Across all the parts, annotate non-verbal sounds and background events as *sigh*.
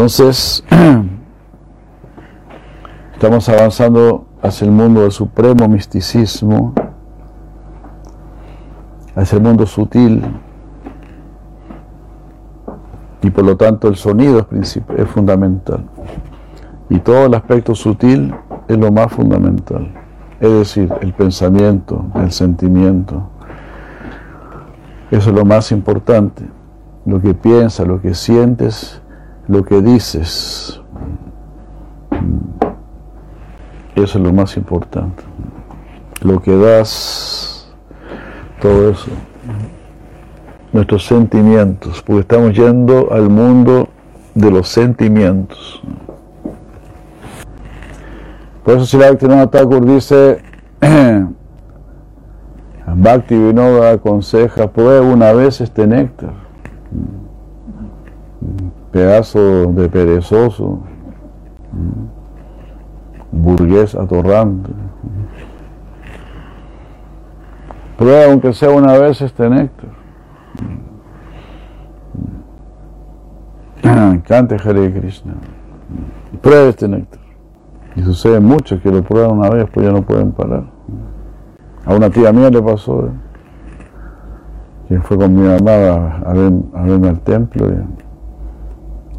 Entonces, *clears throat* estamos avanzando hacia el mundo del supremo misticismo, hacia el mundo sutil, y por lo tanto el sonido es, es fundamental. Y todo el aspecto sutil es lo más fundamental. Es decir, el pensamiento, el sentimiento. Eso es lo más importante. Lo que piensas, lo que sientes, lo que dices. Eso es lo más importante. Lo que das, todo eso. Nuestros sentimientos, porque estamos yendo al mundo de los sentimientos. Por eso la Bhaktivinoda Thakur dice, *clears throat* Bhakti Vinoda aconseja, prueba una vez este néctar. Pedazo de perezoso, burgués atorrante. Prueba aunque sea una vez este néctar. *clears throat* Cante Hare Krishna. Prueba este néctar. Y sucede mucho que lo prueban una vez, pues ya no pueden parar. A una tía mía le pasó, ¿eh? que fue con mi mamá a, verme al templo.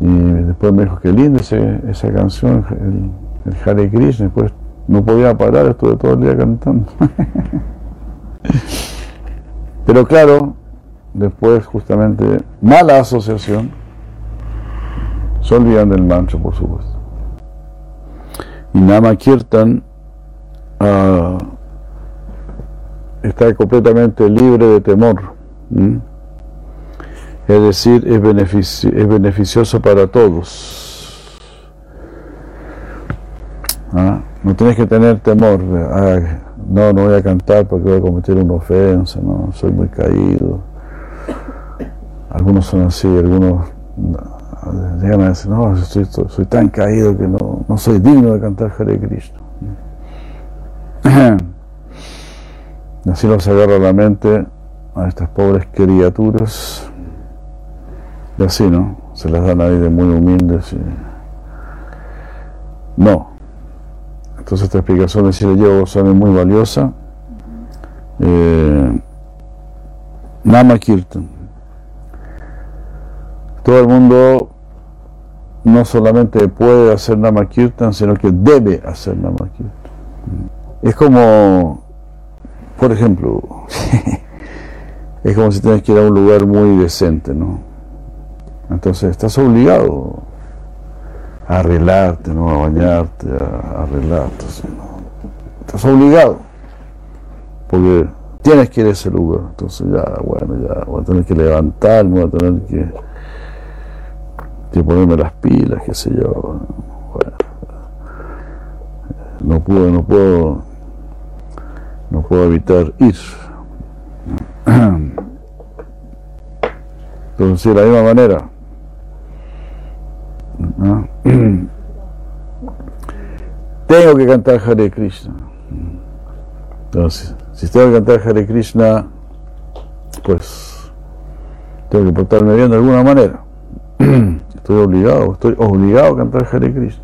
Y, después me dijo, qué linda esa canción, el, el Hare Krishna. Después no podía parar, estuve todo el día cantando. *laughs* Pero claro, después justamente mala asociación, se olvidan del mancho, por supuesto y Nama Kirtan uh, está completamente libre de temor. Es decir, es, es beneficioso para todos. ¿Ah? No tienes que tener temor. Ah, no, no voy a cantar porque voy a cometer una ofensa, no, soy muy caído. Algunos son así, algunos llegan a decir, no, soy, tan caído que no, no, soy digno de cantar Hare. *clears throat* Así nos agarra la mente a estas pobres criaturas y así, ¿no? Se las dan ahí de muy humildes y... No. Entonces esta explicación de Sri Yoga es muy valiosa. Eh, Nama Kirtan. Todo el mundo no solamente puede hacer Namakirtan, sino que debe hacer Namakirtan. Es como, por ejemplo, *laughs* es como si tienes que ir a un lugar muy decente, ¿no? Entonces estás obligado a arreglarte, ¿no? A bañarte, a arreglarte, Estás obligado, porque tienes que ir a ese lugar. Entonces ya, bueno, ya voy a tener que levantarme, voy a tener que que ponerme las pilas, qué sé yo. Bueno, no puedo, no puedo, no puedo evitar ir. Entonces, de la misma manera, tengo que cantar Hare Krishna. Entonces, si tengo que cantar Hare Krishna, pues tengo que portarme bien de alguna manera. *clears throat* Estoy obligado, estoy obligado a cantar Hare Krishna.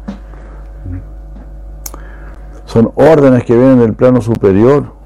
Son órdenes que vienen del plano superior.